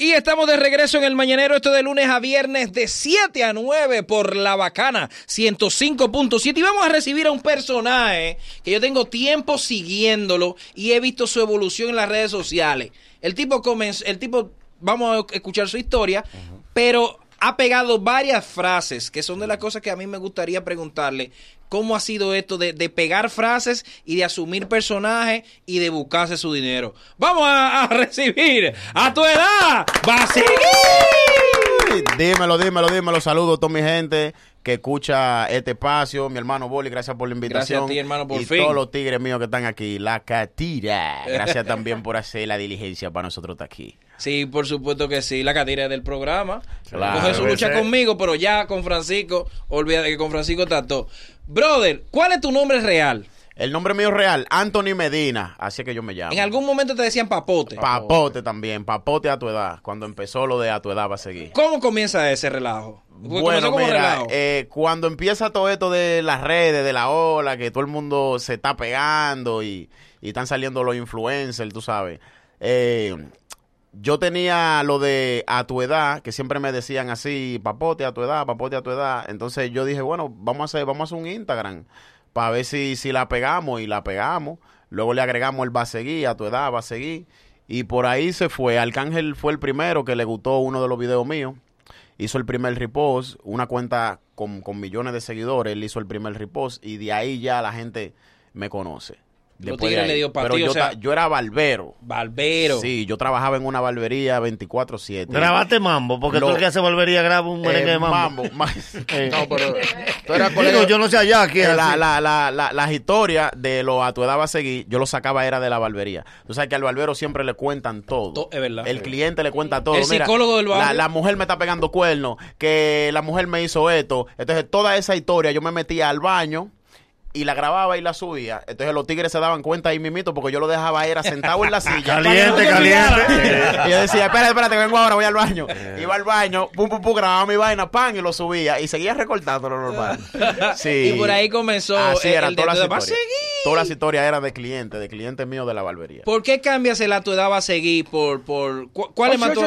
Y estamos de regreso en el Mañanero, esto de lunes a viernes de 7 a 9 por La Bacana 105.7. Y vamos a recibir a un personaje que yo tengo tiempo siguiéndolo y he visto su evolución en las redes sociales. El tipo comenzó, el tipo, vamos a escuchar su historia, pero ha pegado varias frases que son de las cosas que a mí me gustaría preguntarle. ¿Cómo ha sido esto de, de pegar frases y de asumir personajes y de buscarse su dinero? Vamos a, a recibir a tu edad, Basili. Dímelo, dímelo, dímelo. Saludos a toda mi gente que escucha este espacio. Mi hermano Boli, gracias por la invitación. Gracias a ti, hermano, por y fin. todos los tigres míos que están aquí. La catira. Gracias también por hacer la diligencia para nosotros estar aquí. Sí, por supuesto que sí, la catira del programa. Claro, Coge su lucha conmigo, pero ya con Francisco, olvida que con Francisco está todo. Brother, ¿cuál es tu nombre real? El nombre mío real, Anthony Medina. Así es que yo me llamo. En algún momento te decían papote. Papote también. Papote a tu edad. Cuando empezó lo de a tu edad va a seguir. ¿Cómo comienza ese relajo? Porque Bueno, mira, eh, cuando empieza todo esto de las redes, de la ola, que todo el mundo se está pegando y, y están saliendo los influencers, tú sabes. Eh, yo tenía lo de a tu edad, que siempre me decían así, papote a tu edad, papote a tu edad. Entonces yo dije, bueno, vamos a hacer, vamos a hacer un Instagram para ver si, si la pegamos y la pegamos. Luego le agregamos el va a seguir, a tu edad va a seguir. Y por ahí se fue. Arcángel fue el primero que le gustó uno de los videos míos hizo el primer repost, una cuenta con, con millones de seguidores, él hizo el primer repost y de ahí ya la gente me conoce. Los tigres le dio pa' Pero yo, o sea- yo era barbero. Barbero. Sí, yo trabajaba en una barbería 24/7. Grabaste mambo, porque Lo- tú el que hace barbería graba un merengue Eh, de mambo. mambo. ma- Eh. no, pero tú eras Digo, yo no sé allá, aquí Eh, la, la, la, la- las historias de lo a tu edad va a seguir, yo lo sacaba era de la barbería. Tú sabes que al barbero siempre le cuentan todo. To- es verdad. El cliente le cuenta todo. El Mira, psicólogo del barrio. La, la mujer me está pegando cuernos, que la mujer me hizo esto. Entonces, toda esa historia yo me metía al baño y la grababa y la subía. Entonces, los tigres se daban cuenta ahí mismito porque yo lo dejaba era sentado en la silla. Caliente, caliente. Y yo decía, espérate, espérate, vengo ahora, voy al baño. Iba al baño, pum, pum, pum, grababa mi vaina, pan, y lo subía. Y seguía recortando lo normal. Sí. Y por ahí comenzó Así el- era, el todas las historias. seguir. Todas las historias eran de clientes, de clientes míos de la barbería. ¿Por qué cambias el a tu edad va a seguir? Por, por, cu- ¿Cuál le mató?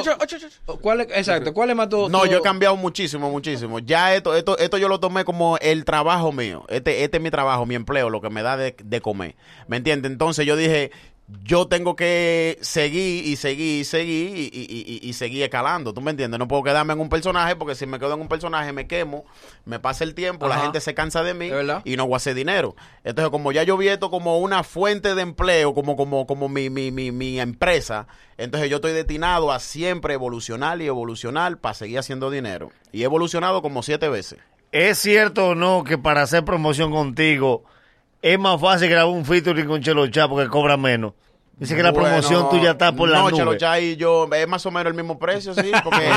¿Cuál le- exacto, ¿cuál le mató? No, yo he cambiado muchísimo, muchísimo. Ya esto, esto, esto yo lo tomé como el trabajo mío. Este, este es mi trabajo, mi empleo, lo que me da de, de comer. ¿Me entiendes? Entonces yo dije, yo tengo que seguir y seguir y seguir y, y, y- y seguir escalando. ¿Tú me entiendes? No puedo quedarme en un personaje porque si me quedo en un personaje me quemo, me pasa el tiempo, la gente se cansa de mí y no voy a hacer dinero. Entonces, como ya yo vi esto como una fuente de empleo, como, como, como mi, mi, mi, mi empresa, entonces yo estoy destinado a siempre evolucionar y evolucionar para seguir haciendo dinero. Y he evolucionado como siete veces. ¿Es cierto o no que para hacer promoción contigo es más fácil grabar un featuring con Chelo Chá porque cobra menos? Dice que la Bueno, promoción tuya está por la no, nube. Chelo Chay y yo, es más o menos el mismo precio, sí, porque él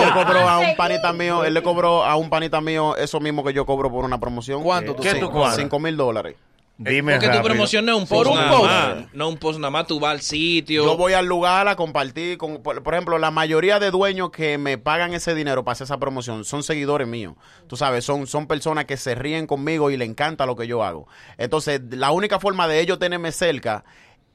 le oh. cobró a un panita mío, él le cobró a un panita mío eso mismo que yo cobro por una promoción. ¿Cuánto tú ¿Qué tú cobras? Cinco mil dólares. Dime Porque tu promoción no es un Sí, post por un nada post. más. No un post nada más, tú vas al sitio. Yo voy al lugar a compartir con, por, por ejemplo, la mayoría de dueños que me pagan ese dinero para hacer esa promoción son seguidores míos. Tú sabes, son, son personas que se ríen conmigo y le encanta lo que yo hago. Entonces, la única forma de ellos tenerme cerca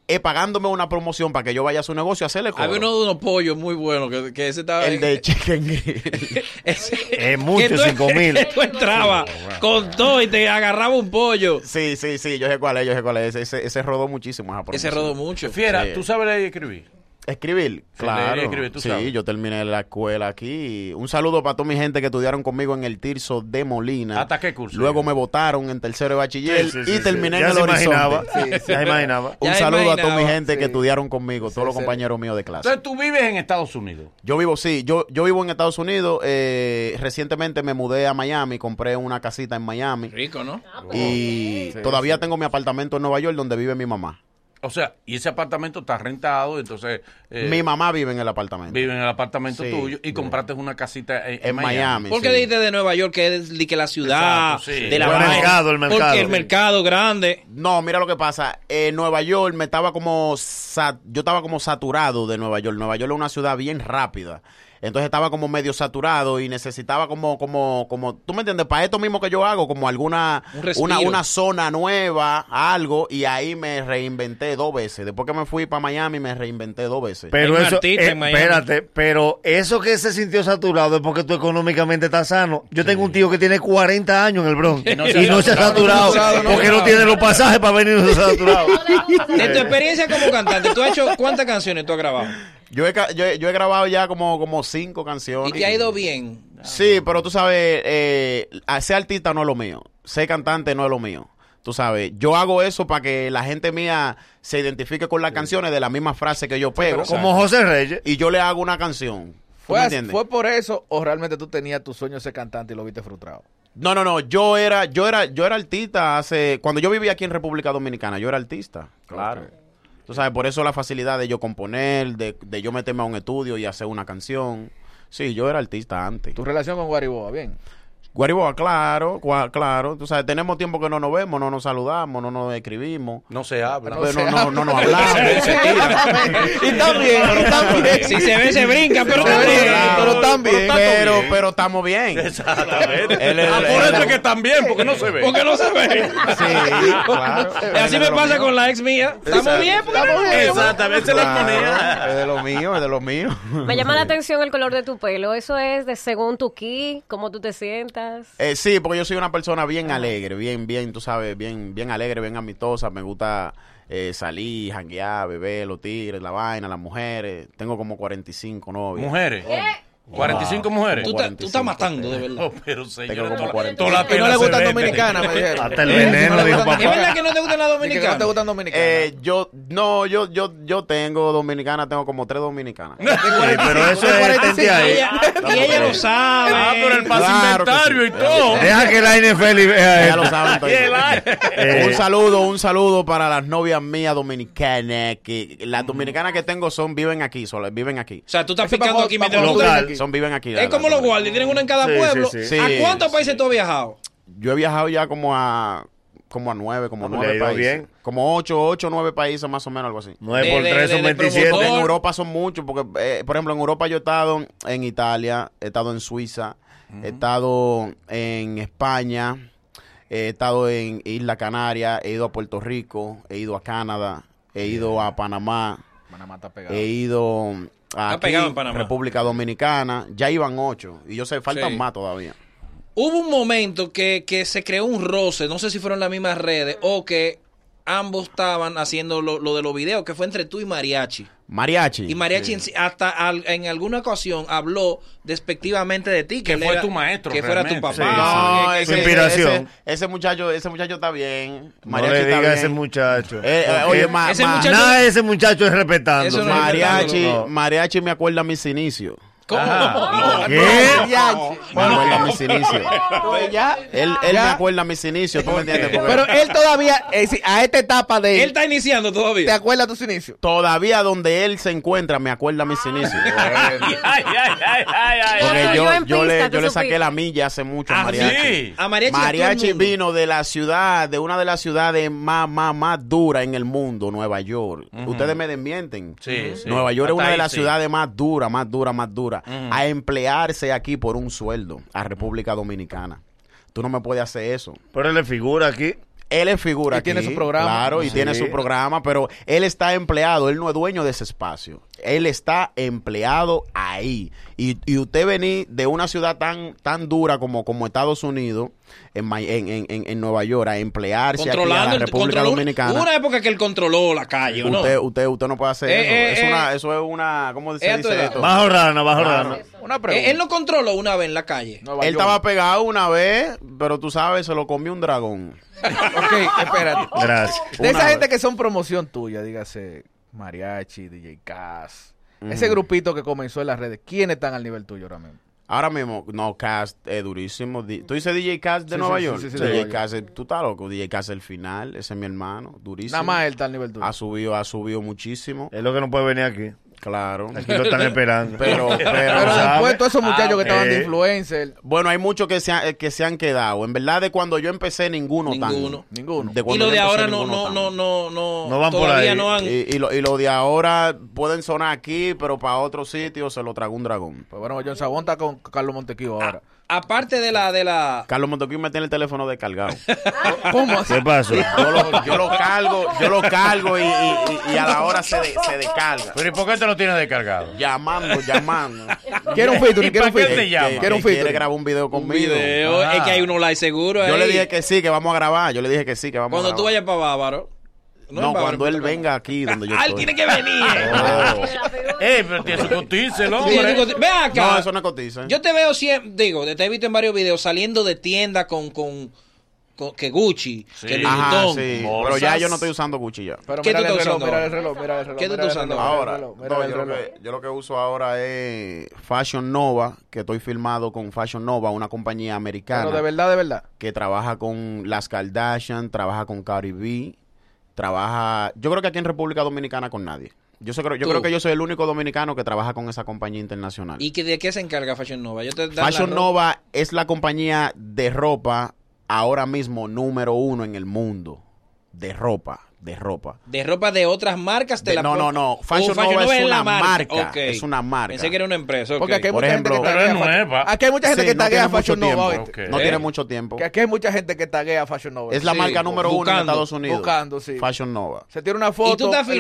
es pagándome una promoción para que yo vaya a su negocio a hacerle cobro. Había uno de unos pollos muy buenos que, que ese estaba. El de Chicken Grill. ese- Es mucho, que tú- cinco mil. que Tú entrabas con todo y te agarraba un pollo. Sí, sí, sí, yo sé cuál es, yo sé cuál es. Ese, ese, ese rodó muchísimo esa Ese promoción. rodó mucho. Fiera, Sí. ¿tú sabes leer y escribir? Escribir, claro. escribir, tú sí, sabes. yo terminé la escuela aquí. Un saludo para toda mi gente que estudiaron conmigo en el Tirso de Molina. ¿Hasta qué curso? Luego me votaron en tercero de bachiller Sí, sí, sí, y sí. terminé en el horizonte. imaginaba. Sí, sí. Ya imaginaba. Un Ya saludo a toda mi gente sí. que estudiaron conmigo, todos los sí. compañeros míos de clase. Entonces tú vives en Estados Unidos. Yo vivo, sí, yo, yo vivo en Estados Unidos. eh, recientemente me mudé a Miami, compré una casita en Miami. Rico, ¿no? Y todavía tengo mi apartamento en Nueva York donde vive mi mamá. O sea, y ese apartamento está rentado, entonces eh, mi mamá vive en el apartamento. vive en el apartamento Sí. tuyo y compraste una casita en, en Miami. ¿Por qué sí. dijiste de Nueva York que es que la ciudad, Exacto, sí. de la El mercado, el mercado. Porque el mercado grande. No, mira lo que pasa. En Nueva York me estaba como. yo estaba como saturado de Nueva York. Nueva York es una ciudad bien rápida. Entonces estaba como medio saturado y necesitaba como, como, como, tú me entiendes, para esto mismo que yo hago, como alguna, Un una, una zona nueva, algo, y ahí me reinventé dos veces. Después que me fui para Miami, me reinventé dos veces. Pero eso, eh, en espérate, pero eso que se sintió saturado es porque tú económicamente estás sano. Yo tengo un tío que tiene 40 años en el Bronx y no se ha saturado porque no tiene los pasajes para venir no se ha saturado. De tu experiencia como cantante, ¿tú has hecho cuántas canciones tú has grabado? Yo he, ca- yo, he- yo he grabado ya como, como cinco canciones. Y te ha ido bien. Sí, pero tú sabes, eh, ser artista no es lo mío. Ser cantante no es lo mío. Tú sabes, yo hago eso para que la gente mía se identifique con las canciones de la misma frase que yo pego. Como José Reyes. y yo le hago una canción. ¿Tú ¿Fue, me así- entiendes? ¿Fue por eso o realmente tú tenías tu sueño de ser cantante y lo viste frustrado? No, no, no. Yo era, yo era, yo era artista hace, cuando yo vivía aquí en República Dominicana, yo era artista. Claro. Tú sabes, por eso la facilidad de yo componer, de, de yo meterme a un estudio y hacer una canción. Sí, yo era artista antes. Tu relación con Guariboa, bien. Guariboa, claro, cua- claro. Tú sabes, tenemos tiempo que no nos vemos, no nos saludamos, no nos escribimos. No se habla. Pero se no, no, habla. no nos hablamos. se tira. y también, también. Si se ve, se brinca, pero también. pero también. Pero, pero estamos bien. Exactamente. Es- Ah, por eso es- es que están bien, porque no se ve. Porque no se ve. Sí, claro. Y así me pasa con la ex mía. Estamos bien, porque no nos vemos. Exactamente, se la. Es de lo mío, es de lo mío. Me llama la atención el color de tu pelo. Eso es de según tu ki, cómo tú te sientas. Eh, sí, porque yo soy una persona bien alegre, bien, bien, tú sabes, bien, bien alegre, bien amistosa. Me gusta eh, salir, janguear, beber, los tigres, la vaina, las mujeres. Tengo como 45 novias. Mujeres. 45 mujeres. Tú, estás- tú estás matando, de verdad. No, pero señor. Tengo como 40. Toda la Que no pena le gustan dominicanas, me dijeron. Hasta el veneno, dijo ¿Es papá. verdad que no te gustan las que no te dominicanas? gustan dominicanas. Eh, yo, no, yo, yo, yo tengo dominicana, tengo como tres dominicanas. Sí, pero eso es Y ahí. ella, y ella lo sabe. Ah, pero el que inventario sí. y todo. Deja que la NFL vea lo saben aire. Eh, Un saludo, un saludo para las novias mías dominicanas. Que las dominicanas que tengo son, viven aquí, solo, viven aquí. O sea, tú estás picando aquí mientras local. Son, viven aquí. Es como los guardias, tienen uno en cada Sí, pueblo. sí, sí. ¿A Sí. cuántos países tú has viajado? Yo he viajado ya como a como a nueve, como nueve países. bien. Como ocho, ocho, nueve países más o menos, algo así. 9 De- por 3 son de- de 27. promotor. En Europa son muchos, porque, eh, por ejemplo, en Europa yo he estado en Italia, he estado en Suiza, he estado en España, he estado en Isla Canaria, he ido a Puerto Rico, he ido a Canadá, he ido a Panamá, Panamá está pegado. he ido a Está pegado en Panamá. República Dominicana, ya iban ocho, y yo sé, faltan Sí. más todavía. Hubo un momento que, que se creó un roce, no sé si fueron las mismas redes o que ambos estaban haciendo lo, lo de los videos, que fue entre tú y Mariachi. Mariachi. Y Mariachi en hasta al- en alguna ocasión habló despectivamente de ti. Que fue era- tu maestro, Que fuera tu papá. No, ese, Su inspiración. Ese, ese muchacho, ese muchacho está bien. No Mariachi le diga bien. ese muchacho. Eh, eh, oye, ma- Ese ma- muchacho- Nada de ese muchacho es respetando. No mariachi, No. mariachi me acuerda a mis inicios. ¿Cómo? ¿Qué? Me acuerda a mis inicios. ya. Él, él me Ya. acuerda a mis inicios, ¿tú me entiendes? Porque Pero él todavía, eh, sí, a esta etapa de Él él, está iniciando ¿te todavía. acuerdas tus inicios? todavía donde él se encuentra me acuerda a mis inicios. Ay, ay, ay, ay, ay, ay. Pero Porque yo yo, en yo pista, le, ¿tú yo le saqué supiste? la milla hace mucho a Ah, mariachi. sí. A Mariachi, y a todo el Mariachi mundo. vino de la ciudad, de una de las ciudades más, más, más duras en el mundo, Nueva York. Ustedes me desmienten. Sí, sí. Nueva York es Hasta una de ahí las sí. ciudades más duras, más duras, más A emplearse aquí por un sueldo a República Dominicana. Tú no me puedes hacer eso. Pero él le figura aquí. Él es figura Y tiene aquí, su programa. Claro, y Sí. tiene su programa, pero él está empleado, él no es dueño de ese espacio. Él está empleado ahí. Y, y usted venir de una ciudad tan tan dura como, como Estados Unidos, en, en, en, en- Nueva York, a emplearse aquí a Controlando la el República Dominicana. Hubo una época que él controló la calle, ¿o no? Usted, usted, usted no puede hacer Eh, eso. eh, es eh. una, eso es una, ¿cómo se dice esto? Bajo rana, bajo Claro. rana. Una pregunta. Él no controló una vez en la calle. Nueva Él York. estaba pegado una vez, pero tú sabes, se lo comió un dragón. Ok, espérate. Gracias. De esa gente que son promoción tuya, dígase Mariachi, DJ Cass, ese grupito que comenzó en las redes, ¿quiénes están al nivel tuyo ahora mismo? Ahora mismo, no, Cast es durísimo. ¿Tú dices DJ Cast de Sí, Nueva sí, York? sí, sí, sí, de DJ es- tú estás loco. DJ Cast el final, ese es mi hermano, durísimo. Nada más él está al nivel tuyo. Ha subido, ha subido muchísimo. Es lo que no puede venir aquí. Claro. Aquí lo están esperando. Pero, pero, Pero después todos esos muchachos Ah, que estaban de eh. influencer, Bueno, hay muchos que se, han, eh, que se han quedado. En verdad, de cuando yo empecé, ninguno, Ninguno. tan. Ninguno. De Y cuando lo de ahora no, no, no, no, no, No van por ahí. no han. Y, y lo, y lo de ahora pueden sonar aquí, pero para otro sitio se lo tragó un dragón. pues bueno, John Sabón está con Carlos Montequio ahora. Aparte de la, de la. Carlos Montequín me tiene el teléfono descargado. ¿Cómo así? ¿Qué pasó? Yo lo, yo lo cargo, yo lo cargo y, y- y- a la hora se, de- se descarga. Pero ¿y por qué te lo tienes descargado? Llamando, llamando. Quiero un featuring, ¿Y quiero un featuring. Quiero un que quiere featuring. grabar un video Un conmigo. video. Ah. Es que hay uno like seguro. Yo ahí. le dije que sí, que vamos a grabar. Yo le dije que sí, que vamos Cuando a tú grabar. vayas para Bávaro. No, cuando él venga aquí donde yo Ah, él tiene que venir. Eh, pero tiene su hombre. tú- Ve acá. No, eso no cotiza. Yo te veo siempre, digo, te he visto en varios videos saliendo de tienda con, con, con- que Gucci, Sí. que Louis Ajá, Vuitton. sí. Pero ya yo no estoy usando Gucci ya. Pero ¿Qué mira tú el estás reloj, usando mira ahora? el reloj, mira el reloj. ¿Qué tú estás usando Ahora, no, yo lo que uso ahora es Fashion Nova, que estoy filmado con Fashion Nova, una compañía americana Pero de verdad, de verdad. que trabaja con las Kardashian, trabaja con Cardi B, trabaja, yo creo que aquí en República Dominicana con nadie. Yo, sé- yo Tú. creo que yo soy el único dominicano que trabaja con esa compañía internacional. ¿Y que de qué se encarga Fashion Nova? Yo te Fashion. Nova es la compañía de ropa ahora mismo número uno en el mundo. De ropa, de ropa. De ropa de otras marcas te De- la no, no, no. Oh, Fashion Nova es la una marca, Ok. es una marca. Pensé que era una empresa. ok. Porque aquí hay Por mucha ejemplo- gente que es taguea. nueva. Fashion- Aquí hay mucha gente Sí, que no taguea tiene mucho Fashion Nova. tiempo. ¿oíste? No ¿Eh? tiene mucho tiempo. Que aquí hay mucha gente que taguea Fashion Nova. Es la Sí, marca número uno en buscando, Estados Unidos. buscando, sí. Fashion Nova. Se tira una foto. ¿Y tú estás en y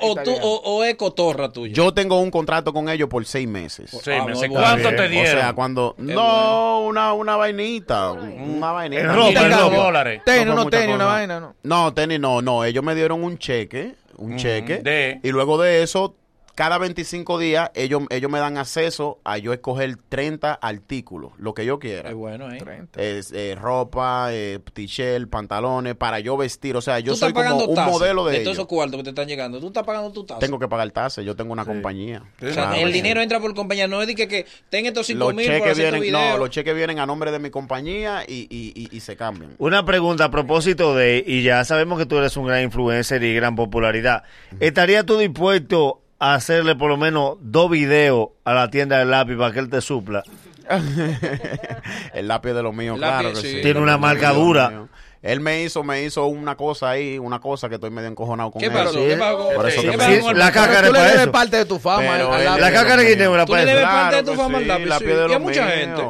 o, tú, o, o es cotorra tuya? Yo tengo un contrato con ellos por seis meses. Sí, Ah, me no, sé bueno. cuánto te O dieron. sea, cuando... No, una, una vainita. Una vainita. Es ropa, es dólares. Tenis, No tenis, una vaina, ¿no? No, tenis no, no. Ellos me dieron un cheque, un cheque. de- Y luego de eso, cada 25 días, ellos, ellos me dan acceso a yo escoger 30 artículos, lo que yo quiera. Es bueno, ¿eh? Es, eh, ropa, eh, t-shirt, pantalones, para yo vestir. O sea, yo soy como un modelo de, todos ellos. esos cuartos que te están llegando. Tú estás pagando tu tasa. Tengo que pagar tasas, yo tengo una compañía. O sea, Claro, el sí. dinero entra por compañía. No es de que, que ten estos cinco los mil por cheques hacer tu vienen, video. no, los cheques vienen a nombre de mi compañía y, y, y, y se cambian. Una pregunta a propósito de, y ya sabemos que tú eres un gran influencer y gran popularidad. ¿Estarías tú dispuesto a hacerle por lo menos dos videos a la tienda del lápiz para que él te supla? el lápiz de lo mío, El claro lápiz, que sí. sí. Tiene una lápiz marca dura. Él me hizo, me hizo una cosa ahí, una cosa que estoy medio encojonado con ¿Qué él. pasó? Sí. ¿Qué pasó? Por eso ¿Qué que pasó me- la cácara tú le debes parte de tu fama. Al- lápiz. La cácara de guineo era Tú le para debes eso. parte de tu que fama al sí, lápiz, sí. Y a mucha gente.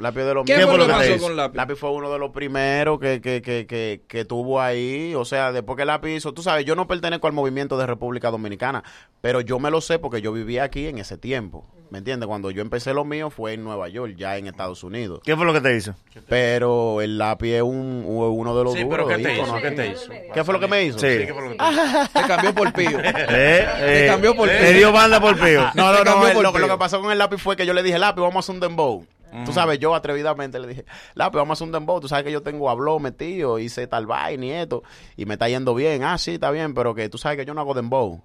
Lápiz de ¿Qué fue lo que te pasó con lápiz? Lápiz fue uno de los primeros que, que, que, que, que tuvo ahí. O sea, después que Lápiz hizo, tú sabes, yo no pertenezco al movimiento de República Dominicana, pero yo me lo sé porque yo vivía aquí en ese tiempo. ¿Me entiendes? Cuando yo empecé lo mío fue en Nueva York, ya en Estados Unidos. ¿Qué fue lo que te hizo? Pero el lápiz es un, uno de los Sí, duros. pero ¿qué te hizo? ¿Qué te hizo? ¿Qué fue lo que me hizo? Sí. ¿Qué fue lo que te hizo? Te cambió por pío. Eh, eh, cambió por Te pío. dio banda por pío. No, no, Te no. cambió el- lo que pasó con el lápiz fue que yo le dije, lápiz, vamos a hacer un dembow. Tú sabes, yo atrevidamente le dije, lápiz, vamos a hacer un dembow. Tú sabes que yo tengo habló metido, hice tal vaina y esto, y me está yendo bien. Ah, sí, está bien, pero que tú sabes que yo no hago dembow.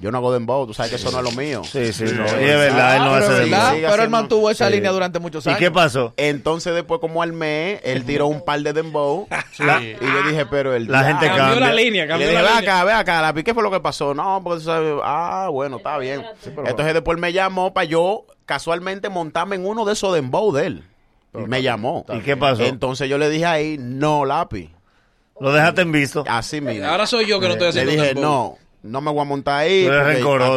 Yo no hago dembow, tú sabes que eso no es lo mío. Sí, sí, no. Y es verdad, él no Pero, hace es de verdad, sigue pero él haciendo- mantuvo esa Sí. línea durante muchos ¿Y años. qué pasó? Entonces después como armé, él tiró un par de dembow. la- y yo dije, pero el La gente diablo. Cambió la cambia. línea, Y le cambió dije, la ve línea. acá, ve acá, lápiz, ¿qué fue lo que pasó? No, porque tú sabes, ah, bueno, está bien. Entonces después me llamó para yo casualmente montarme en uno de esos dembow de él. me llamó. ¿Y qué pasó? Entonces yo le dije ahí, no, lápiz. Lo dejaste en visto. Así mismo. Ahora soy yo que no estoy le haciendo dije, dembow. no, no me voy a montar ahí.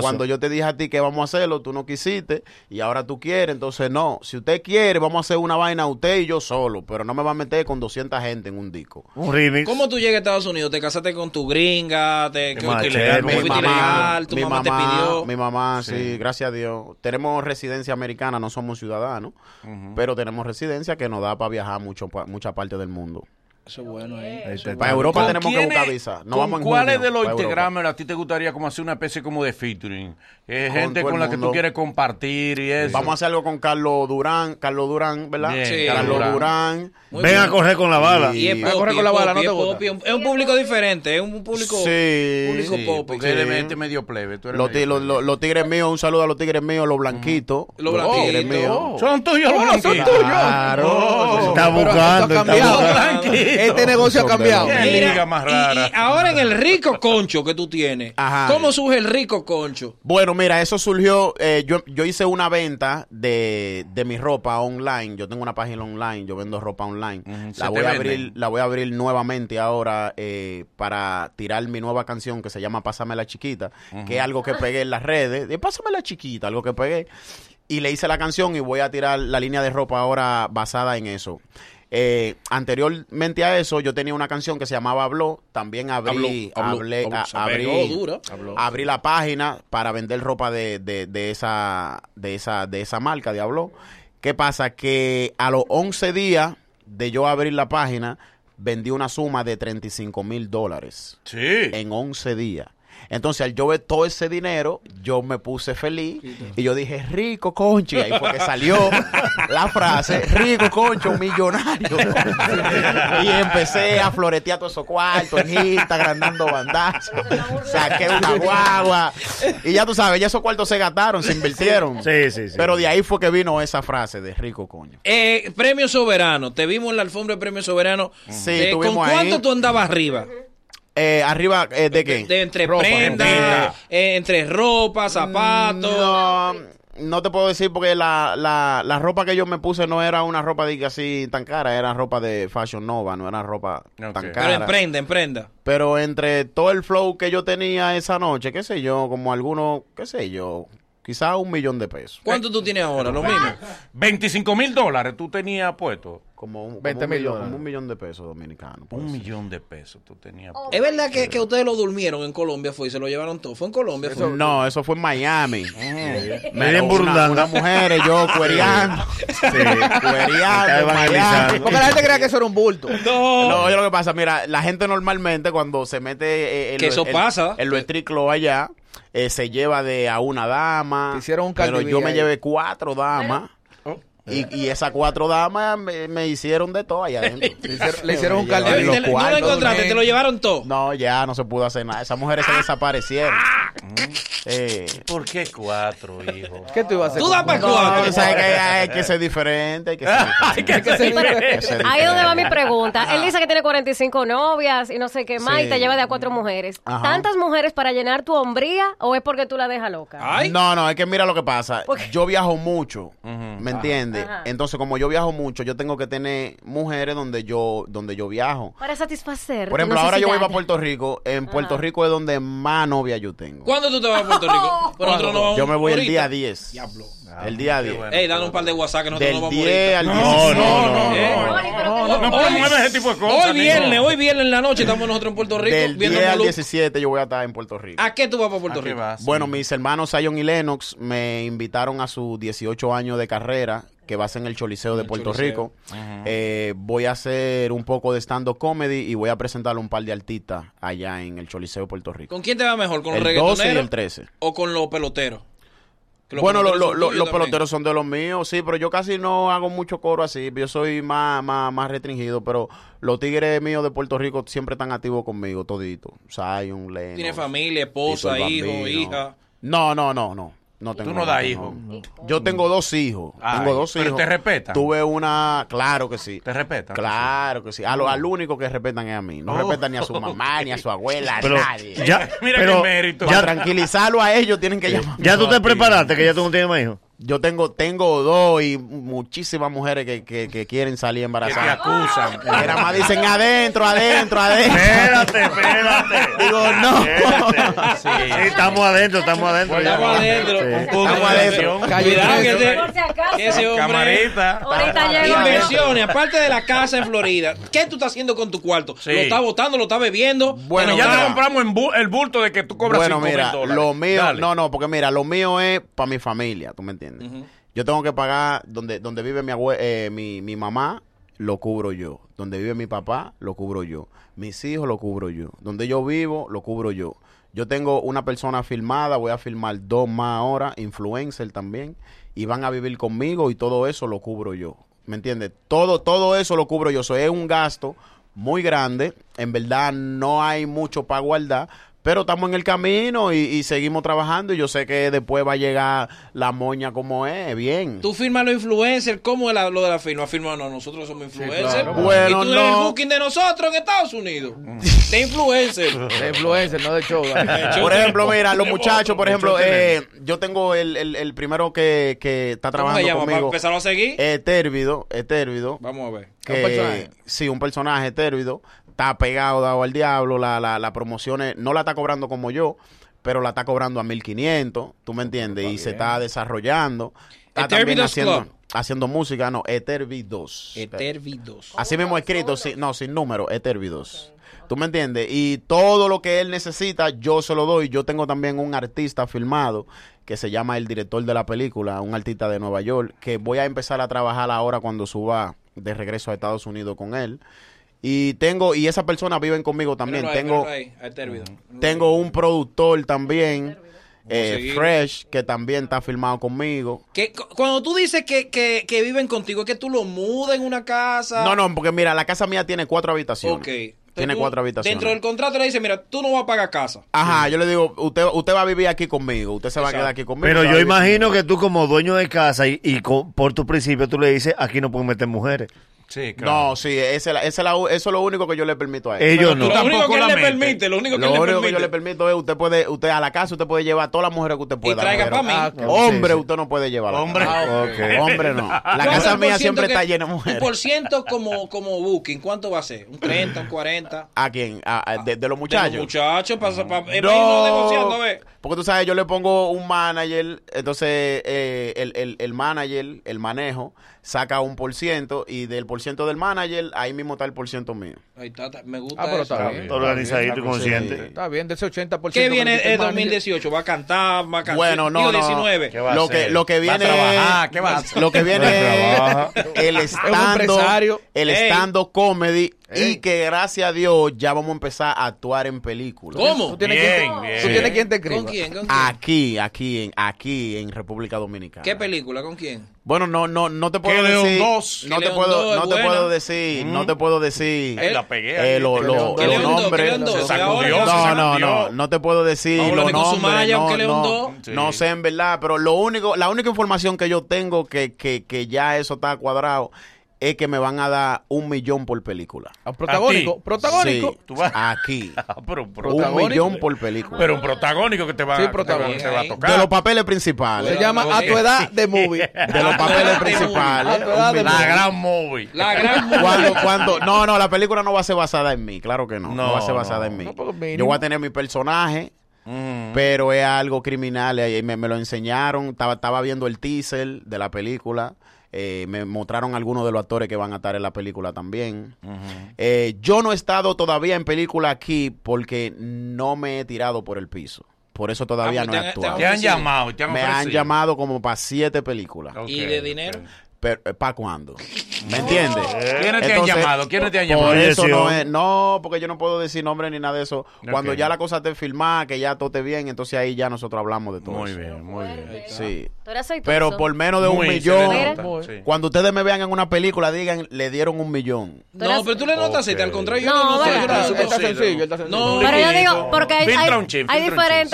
Cuando yo te dije a ti que vamos a hacerlo, tú no quisiste y ahora tú quieres. Entonces, no, si usted quiere, vamos a hacer una vaina usted y yo solo, pero no me va a meter con 200 gente en un disco. Un remix. ¿Cómo tú llegas a Estados Unidos? ¿Te casaste con tu gringa? ¿Te ilegal, Mi mamá, ilegal? ¿Tu mi mamá, te pidió? Mi mamá, sí. gracias a Dios. Tenemos residencia americana, no somos ciudadanos, pero tenemos residencia que nos da para viajar mucho, pa- mucha parte del mundo. Eso es bueno ahí. Ahí está. Para Europa ¿Con tenemos que quiénes- buscar visa. No con vamos en ¿Cuáles junio de los pa' Europa. Instagramers a ti te gustaría como hacer una especie como de featuring? Eh, Con gente todo el con la que mundo. tú quieres compartir y eso. Vamos a hacer algo con Carlos Durán, Carlos Durán, ¿verdad? Bien, Sí. Carlos Durán. Durán. Muy Ven bien. a correr con la bala. Y es popi, con la es bala, ¿no popi, te es gusta? popi. Es un público diferente, es un público, Sí, público sí, popi. Porque Sí. eres mente medio plebe. Tú eres Los, medio ti- los- plebe. los- los tigres míos, un saludo a los tigres míos, los blanquitos. Los tigres blanquitos. míos. Son tuyos los Oh, son blanquitos. tuyos. Claro. Está Pero buscando, esto ha está cambiado. buscando. Blanquitos. Este negocio ha cambiado. Qué Mira, liga más y- rara. Y, ahora en el rico concho que tú tienes, Ajá. ¿cómo surge el rico concho? Bueno, mira, eso surgió, eh, yo, yo hice una venta de, de mi ropa online, yo tengo una página online, yo vendo ropa online, Ujú, se la, te voy a venden. abrir, la voy a abrir nuevamente ahora eh, para tirar mi nueva canción que se llama Pásame la chiquita, que es algo que pegué en las redes, de Pásame la chiquita, algo que pegué, y le hice la canción y voy a tirar la línea de ropa ahora basada en eso. Eh, anteriormente a eso, yo tenía una canción que se llamaba Habló. También abrí, Habló, habló, hablé- habló, a- se abrí, duro. abrí la página para vender ropa de, de, de esa, de, esa, de esa marca de Habló. ¿Qué pasa? Que a los 11 días de yo abrir la página, vendí una suma de 35 mil dólares Sí. en 11 días. Entonces, al yo ver todo ese dinero, yo me puse feliz y yo dije, rico concho. Y ahí fue que salió la frase, rico concho, millonario. y empecé a floretear todos esos cuartos en Instagram, dando bandazos. Saqué una guagua. Y ya tú sabes, ya esos cuartos se gastaron, se invirtieron. Sí, sí, sí. Pero de ahí fue que vino esa frase de rico coño. Eh, premio Soberano, te vimos en la alfombra de Premio Soberano. Sí, Eh, ¿Con cuánto ahí. tú andabas arriba? Eh, arriba, eh, ¿de qué? De entre Ropa, prendas, ropa. eh, entre ropa, zapatos. No, no te puedo decir porque la, la, la ropa que yo me puse no era una ropa de que así tan cara, era ropa de Fashion Nova, no era ropa tan Pero cara. en prenda, en prenda. Pero entre todo el flow que yo tenía esa noche, qué sé yo, como algunos, qué sé yo, quizás un millón de pesos. ¿Cuánto tú tienes ahora? Lo mismo. 25 mil dólares tú tenías puesto. Como un, como 20 un mil millón, dólares. como un millón de pesos dominicanos. Un ser. millón de pesos tú tenías puesto. Es verdad que, que ustedes lo durmieron en Colombia, fue y se lo llevaron todo. Fue en Colombia, fue. No, eso fue en Miami. Miren Pero una- burlando. Unas mujeres, yo cuereando. Cuereando, Miami. evangelizando. Porque la gente creía que eso era un bulto. No. No, oye lo que pasa, mira, la gente normalmente cuando se mete eh, en Que eso pasa. en lo estriclo allá, eh, se lleva de a una dama. Te hicieron un Pero B yo me ahí. llevé cuatro damas. Y, y esas cuatro damas me, me hicieron de todo allá adentro. Le hicieron, le hicieron un Te- no lo encontraste, te lo llevaron todo. No, ya no se pudo hacer nada. Esas mujeres se desaparecieron. Eh, ¿Por qué cuatro, hijo? ¿Qué tú ibas a hacer? Tú das para no, cuatro. tú sabes que hay que ser diferente. Hay que ser diferente. Hay que ser diferente. Ahí es donde va mi pregunta. Él dice que tiene 45 novias y no sé qué más Sí. y te lleva de a cuatro mujeres. Ajá. ¿Tantas mujeres para llenar tu hombría o es porque tú la dejas loca? Ay. No, no, es que mira lo que pasa. Yo viajo mucho, ¿me entiendes? Ajá. Entonces, como yo viajo mucho, yo tengo que tener mujeres donde yo donde yo viajo. Para satisfacer. Por ejemplo, ahora yo voy para Puerto Rico. En Puerto Ajá. Rico es donde más novia yo tengo. ¿Cuándo tú te vas a Puerto Rico? No Yo me voy el día 10. Diablo. El día qué 10. bueno. Ey, dale un par de WhatsApp que nosotros Del no vamos 10 al ahorita. 16. No, no, no, Eh. No promueve ese tipo de cosas. Hoy viernes, hoy viernes en la noche estamos nosotros en Puerto Rico Del viendo 10 al Malú. 17 yo voy a estar en Puerto Rico. ¿A qué tú vas para Puerto ¿A Rico? Bueno, mis hermanos Zion y Lennox me invitaron a sus 18 años de carrera, que va a ser en el Choliseo de El Puerto Choliseo. Rico. Eh, voy a hacer un poco de stand-up comedy y voy a presentarle un par de artistas allá en el Choliseo de Puerto Rico. ¿Con quién te va mejor? ¿Con los El 12 y reggaetoneros el 13. o con los peloteros? Los Bueno, lo- lo- los peloteros son de los míos, sí, pero yo casi no hago mucho coro así. Yo soy más, más, más restringido, pero los tigres míos de Puerto Rico siempre están activos conmigo, todito. Zion, Lennox. Tiene familia, esposa, hijo, hija. No, no, no, no. No tengo Tú no das no. hijos. Yo tengo dos hijos. Ay, tengo dos pero hijos. te respetan. Tuve una, claro que sí. ¿Te respetan? Claro que sí. A lo- al único que respetan es a mí. No Oh. respetan ni a su mamá, ni a su abuela, a Pero nadie. ya, Mira pero qué mérito. Para ya, tranquilizarlo a ellos tienen que llamar. ya tú te preparaste, que ya tú no tienes más hijos. Yo tengo, tengo dos y muchísimas mujeres que, que, que quieren salir Que te embarazadas. acusan. Que nada más dicen adentro, adentro, adentro. Espérate, espérate. Digo, no. Sí, estamos adentro, estamos adentro. Estamos adentro. Sí. Estamos adentro. Cuidado que ese, ese hombre... Camarita. Ahorita. Inversiones, aparte de la casa en Florida, ¿qué tú estás haciendo con tu cuarto? Sí. ¿Lo estás botando, lo estás bebiendo? Bueno, ya te compramos en bu- el bulto de que tú cobras Bueno, 5 mil mira, dólares. lo mío, Dale. no, no, porque mira, lo mío es para mi familia, ¿tú me entiendes? Yo tengo que pagar donde, donde vive mi, abue- eh, mi, mi mamá, lo cubro yo. Donde vive mi papá, lo cubro yo. Mis hijos, lo cubro yo. Donde yo vivo, lo cubro yo. Yo tengo una persona filmada, voy a filmar dos más ahora, influencer también, y van a vivir conmigo y todo eso lo cubro yo. ¿Me entiendes? Todo, todo eso lo cubro yo. Eso es un gasto muy grande. En verdad no hay mucho para guardar, Pero estamos en el camino y, y seguimos trabajando y yo sé que después va a llegar la moña como es, bien. Tú firmas los influencers, ¿cómo es la- lo de la firma? Firma, no, nosotros somos influencers. claro. Bueno, y tú eres el no. booking de nosotros en Estados Unidos. De influencer. De influencer, no de show. Por ejemplo, mira, los muchachos, por ejemplo, eh, yo tengo el, el, el primero que, que está ¿Cómo se trabajando llama? Para conmigo. empezar a seguir. Etérvido, Etérvido. Vamos a ver. que- ¿Un personaje? Sí, un personaje. Está pegado, dado al diablo. La, la, la promociones no la está cobrando como yo, pero la está cobrando a 1500. ¿Tú me entiendes? Y se está desarrollando. Está también haciendo, Club. haciendo música. No, Etérvidos. Etervidos. Así mismo escrito, sí, no, sin número, Etérvidos. ¿Tú me entiendes? Y todo lo que él necesita, yo se lo doy. Yo tengo también un artista filmado que se llama el director de la película, un artista de Nueva York, que voy a empezar a trabajar ahora cuando suba de regreso a Estados Unidos con él. Y tengo, y esa persona viven conmigo también. Tengo, tengo un productor también, eh. Fresh, que también está filmado conmigo. Que, cu- cuando tú dices que, que, que viven contigo, es que tú lo mudas en una casa. No, no, porque mira, la casa mía tiene cuatro habitaciones. Ok. Tiene cuatro habitaciones. Dentro del contrato le dice, mira, tú no vas a pagar casa. Ajá, yo le digo, usted, usted va a vivir aquí conmigo, usted se va a quedar aquí conmigo. Pero yo imagino conmigo. que tú como dueño de casa y, y con- por tu principio tú le dices, aquí no pueden meter mujeres. Sí, claro. No, sí, ese, ese es la- eso es lo único que yo le permito a él. Ellos tú no. Lo único tampoco que él la le permite, lo único que Lo él le único que yo le permito es, usted puede, usted a la casa, usted puede llevar a todas las mujeres que usted pueda. traiga pero pa' mí. Ah, Hombre, sí, sí. usted no puede llevar. a la Hombre. Ok. Hombre, no. La ¿Cuánto casa mía siempre que- está llena de Un mujeres. por ciento como, como booking, ¿cuánto va a ser? ¿Un 30, un 40? ¿A quién? A- a- de, de los De muchachos. los muchachos, para, para, irnos negociando, a ver. Porque tú sabes, yo le pongo un manager, entonces eh, el, el, el manager, el manejo, saca un por ciento y del por ciento del manager, ahí mismo está el por ciento mío. Ahí está, está, me gusta Ah, pero eso. está bien. Organizadito y consciente. Está bien, de ese 80%. ¿Qué viene el quita 2018? ¿Va a cantar? ¿Va a cantar? Bueno, no, Digo, no. 19. ¿Qué va a Lo hacer? que, lo que Va a viene trabajar, ¿qué va a hacer? Lo que viene el stand empresario. el Ey. stand comedy Ey. y que gracias a Dios ya vamos a empezar a actuar en películas. ¿Cómo? ¿Tú tienes, Bien, quien, bien. ¿Tú tienes quien te escriba? ¿Con quién? ¿Con quién? Aquí, aquí en aquí en República Dominicana. ¿Qué película? ¿Con quién? Bueno, no no no te puedo Que León decir dos. no te puedo es no te puedo decir, no te puedo decir pegué. eh, ya- No, no, no, no te puedo decir Vamos los nombres, no, no. Sí. no sé en verdad, pero lo único, la única información que yo tengo que, que, que ya eso está cuadrado es que me van a dar un millón por película. Ah, Protagónico. A. Protagónico. Sí, Tú vas- aquí. Ah, pero un un protagónico. millón por película. Pero un protagónico que te va, Sí, te va- protagónico. que te va a tocar. de los papeles principales. Se llama A tu edad de movie. De los papeles principales. A tu edad de un La gran movie. La gran Cuando, cuando, no, no, la película no va a ser basada en mí, claro que no. No, No, va a ser no. basada en mí. No. Yo voy a tener mi personaje, Mm. pero es algo criminal. Me, me lo enseñaron, estaba, estaba viendo el teaser de la película. Eh, me mostraron algunos de los actores que van a estar en la película también. Eh, yo no he estado todavía en película aquí porque no me he tirado por el piso. Por eso todavía Ah, no pues he te han- actuado. Te han llamado y te han Me han llamado como para siete películas. ¿Y de dinero? ¿Para cuándo? ¿Me entiendes? ¿Quiénes te han llamado? ¿Quiénes te han llamado? Por eso no es, no, porque yo no puedo decir nombre ni nada de eso. Cuando ya la cosa esté filmada, que ya todo esté bien, entonces ahí ya nosotros hablamos de todo Muy eso. bien, muy bien. Sí. Pero por menos de un millón, cuando ustedes me vean en una película, digan, le dieron un millón. No, pero tú le notas aceite, al contrario. yo No, no noto ¿verdad? aceite, Está, está sencillo. sencillo, está sencillo. No, Pero yo digo, porque hay, diferentes, chin.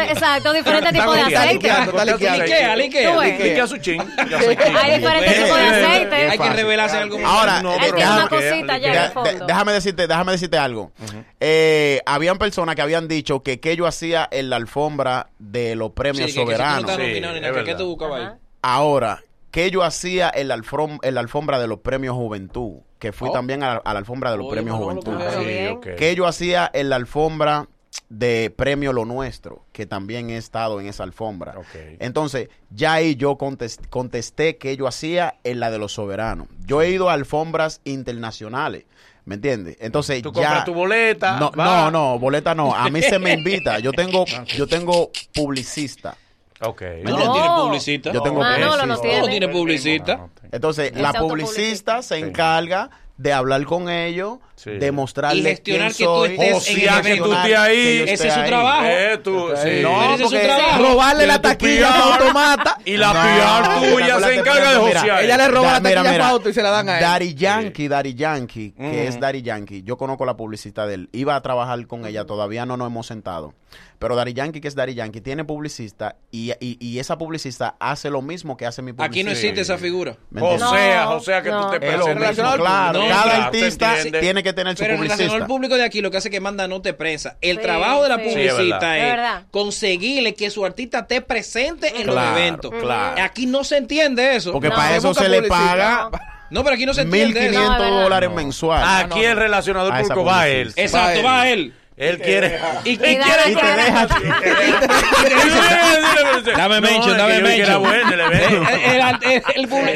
exacto, diferentes tipos de aceite. Liquea, liquea, liquea. Su chin. Hay diferentes tipos de ve, aceite. Hay que revelarse algo. Ahora, No, eh, Él pero tiene una déjame- cosita allá en de- el fondo. de- déjame decirte, déjame decirte algo. Eh, habían personas que habían dicho que que yo hacía en la alfombra de los Sí, premios que- que soberanos. ¿qué- ¿qué tú buscabas ahí? Ahora, que yo hacía en la, alfom- en la alfombra de los premios Juventud, que fui Oh. también a la, a la alfombra de los Oye, premios Juventud. ¿cómo Pero Sí, bien. ok. Que yo hacía en la alfombra de premio Lo Nuestro, que también he estado en esa alfombra. Entonces, ya ahí yo contes- contesté que yo hacía en la de los soberanos. Yo he ido a alfombras internacionales, ¿me entiendes? Entonces, Tú ya... compras tu boleta. No, va. no, no, boleta no. A mí se me invita. Yo tengo, yo tengo publicista. Ok. ¿Me No, tiene publicista. Yo tengo Manolo publicista. no tiene. No tiene publicista. Entonces, la publicista se encarga de hablar con ellos, Sí. de mostrarles Y gestionar quién que tú soy, estés O sea, el que tú estés ahí. Ese es su trabajo. Eh, tú, sí. No, Ese es su trabajo. Robarle la taquilla a automata. Y la No, PR tuya se encarga de josear. Ella le roba Da- la taquilla mira, a auto y se la dan a él. Daddy Yankee, Daddy Yankee, que Mm. es Daddy Yankee. Yo conozco la publicista de él. Iba a trabajar con ella, todavía no nos hemos sentado. Pero Dari Yankee, que es Dari Yankee, tiene publicista y, y, y esa publicista hace lo mismo que hace mi publicista. Aquí no existe esa figura. ¿Me O sea, o sea que no. tú te claro. Cada No, claro, artista tiene que tener su Pero publicista. al público de aquí, lo que hace es que manda nota de prensa. El Sí, trabajo de la sí. Sí, es publicista verdad. Es es, verdad. conseguirle que su artista esté presente en los Claro, eventos. claro. Aquí no se entiende eso. Porque No, para eso busca se le paga no, pero aquí no se entiende eso. 1.500 No, es verdad. dólares mensuales. Aquí el relacionador A esa público va a él. publicidad. Exacto, Va va él. Él. Quiere. Y, quiere- Y te deja Dame mention, dame mention.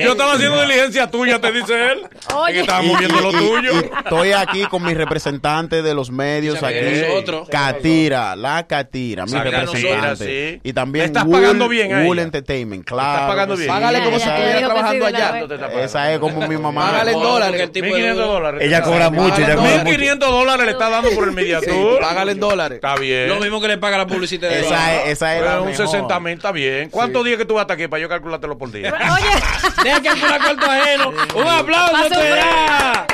Yo estaba haciendo diligencia tuya, te dice él. Oye. Que moviendo y- lo tuyo. estoy aquí con mi representante de los medios aquí. Catira, la Catira, mi representante. Y también ¿Le estás pagando bien a Wool ella? Entertainment, claro. estás pagando bien? Págale como si estuviera trabajando allá. Esa es como mi mamá. Págale en dólares. el tipo de- 1.500 dólares. Ella cobra mucho, ella cobra mucho. 1.500 dólares le está dando por el mediatur. Págale en dólares. Está bien. Lo mismo que le paga la publicidad de Esa es, esa es la un mejor. 60 mil está bien. ¿Cuántos días que tú vas a estar aquí para yo calculártelo por día? Oye, Deja que calcular cuarto ajeno. Un aplauso te da.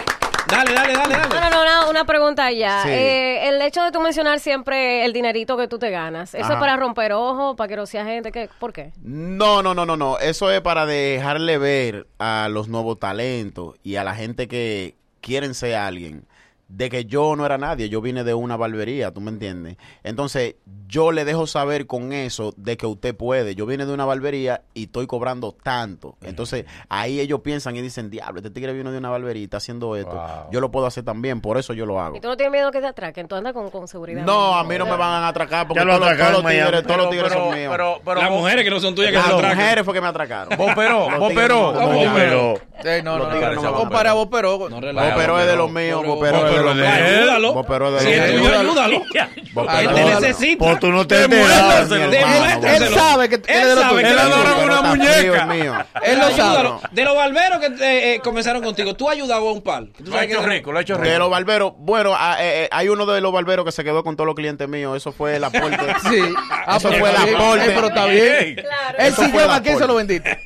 Dale, dale, dale, no, dale. no, no, una, una pregunta ya. Sí. Eh, el hecho de tú mencionar siempre el dinerito que tú te ganas, ¿eso Ajá. es para romper ojos, para que no sea gente? ¿Qué? ¿Por qué? No, no, no, no, no. Eso es para dejarle ver a los nuevos talentos y a la gente que quieren ser alguien de que yo no era nadie, yo vine de una barbería, ¿tú me entiendes? Entonces, yo le dejo saber con eso de que usted puede. Yo vine de una barbería y estoy cobrando tanto. Entonces, ahí ellos piensan y dicen, diablo, este tigre vino de una barbería y está haciendo esto. Wow. Yo lo puedo hacer también, por eso yo lo hago. ¿Y tú no tienes miedo que te atraquen? Tú andas con, con seguridad. No, a mí no me van a atracar porque todos, todos los tigres, todos los tigres pero, son míos. pero, pero, Las vos- mujeres que no son tuyas que Las se atracan. mujeres fue que me atracaron. Vos pero, vos pero, no- vos no- pero. No, no, no. no no. No no sabe que Él tiene de lo sabe tuyo. que Él es adora tuyo. Pero una está muñeca. frío, es mío. Él lo Ayúdalo. sabe. De los barberos que eh, eh, comenzaron contigo, tú ayudado a un par. Tú Lo ha hecho que- rico, lo ha hecho De los rico. barberos, bueno, ah, eh, hay uno de los barberos que se quedó con todos los clientes míos. Eso fue el aporte. Sí. Ah, Eso pues fue el aporte. Pero está bien. El Eso fue sillón, el ¿a quién se lo vendiste?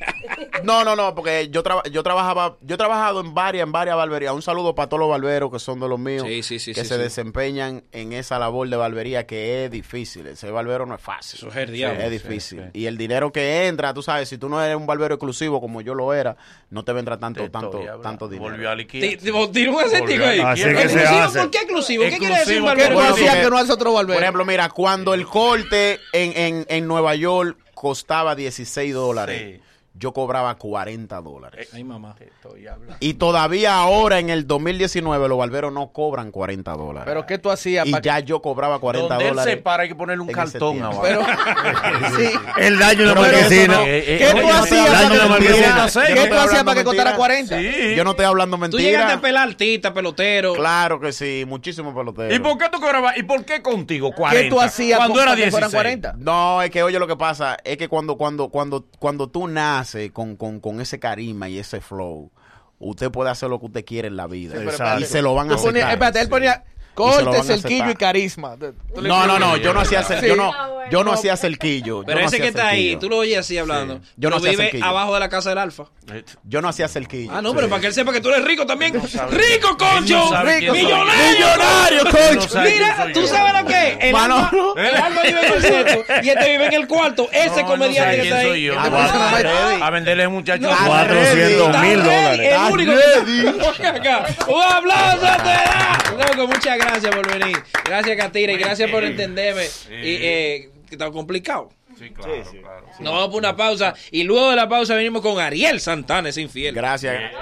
No, no, no, porque yo, traba- yo trabajaba, yo he trabajado en varias, en varias barberías. Un saludo para todos los barberos que son de los míos, Sí, sí, sí, que sí, se sí. desempeñan en esa labor de barbería que es difícil. Ese barbero no es fácil. Eso es el diablo. es Sí, difícil. Y el dinero que entra, tú sabes, si tú no eres un barbero exclusivo como yo lo era, no te vendrá tanto, tanto, tanto dinero. Volvió a liquidar. ti- Tira un acentico ahí. Así que se Exclusivo, hace. ¿Por qué exclusivo? ¿Qué quiere decir un ¿Qué barbero? que no hace otro barbero? Por ejemplo, mira, cuando el corte en, en, en Nueva York costaba 16 dólares, Sí. Yo cobraba 40 dólares. Ay, mamá. Te estoy hablando. Y todavía ahora en el 2019 los barberos no cobran 40 dólares. Pero ¿qué tú hacías y ya yo cobraba 40 Donde él dólares. se para hay que ponerle un cartón abajo. Pero, sí. El daño de la marquesina. no- Eh, eh, ¿Qué oye, tú hacías para que de ¿Qué marquesina. tú Yo no estoy hacías hablando para que costara mentira. 40? Sí. Yo no estoy hablando Tú llegaste a mentira. pelar artista, pelotero. Claro que sí, muchísimos peloteros. ¿Y por qué tú cobrabas? ¿Y por qué contigo 40? ¿Qué tú hacías cuando con- era para que 16? fueran 40? No, es que oye lo que pasa, es que cuando, cuando, cuando, cuando tú naces con, con, con ese carisma y ese flow, usted puede hacer lo que usted quiere en la vida. y se lo van a aceptar. espérate, él ponía Y se lo van corte, cerquillo y carisma. No, no, no, yo no hacía cer- yo no, Ah, bueno. yo no hacía cerquillo. Pero ese que está ahí, cerquillo. tú lo oyes así hablando. Yo no hacía vive cerquillo. abajo de la casa del Alfa. Yo no hacía cerquillo. Ah, no, pero para que él sepa que tú eres rico también. ¡Rico, concho! ¡Millonario! Quién Mira, tú sabes lo que es. El alma, vive en el sexto y este vive en el cuarto. Ese No, él no comediante que quién está soy ahí. yo. Ah. A venderle. Ah, 400 Está mil dólares. El único que acá. Un aplauso te da. Loco, muchas gracias por venir. Gracias, Catira, y gracias por entenderme. Y eh, que está complicado. Sí, claro, claro. Nos vamos por una pausa y luego de la pausa venimos con Ariel Santana, ese infiel. Gracias.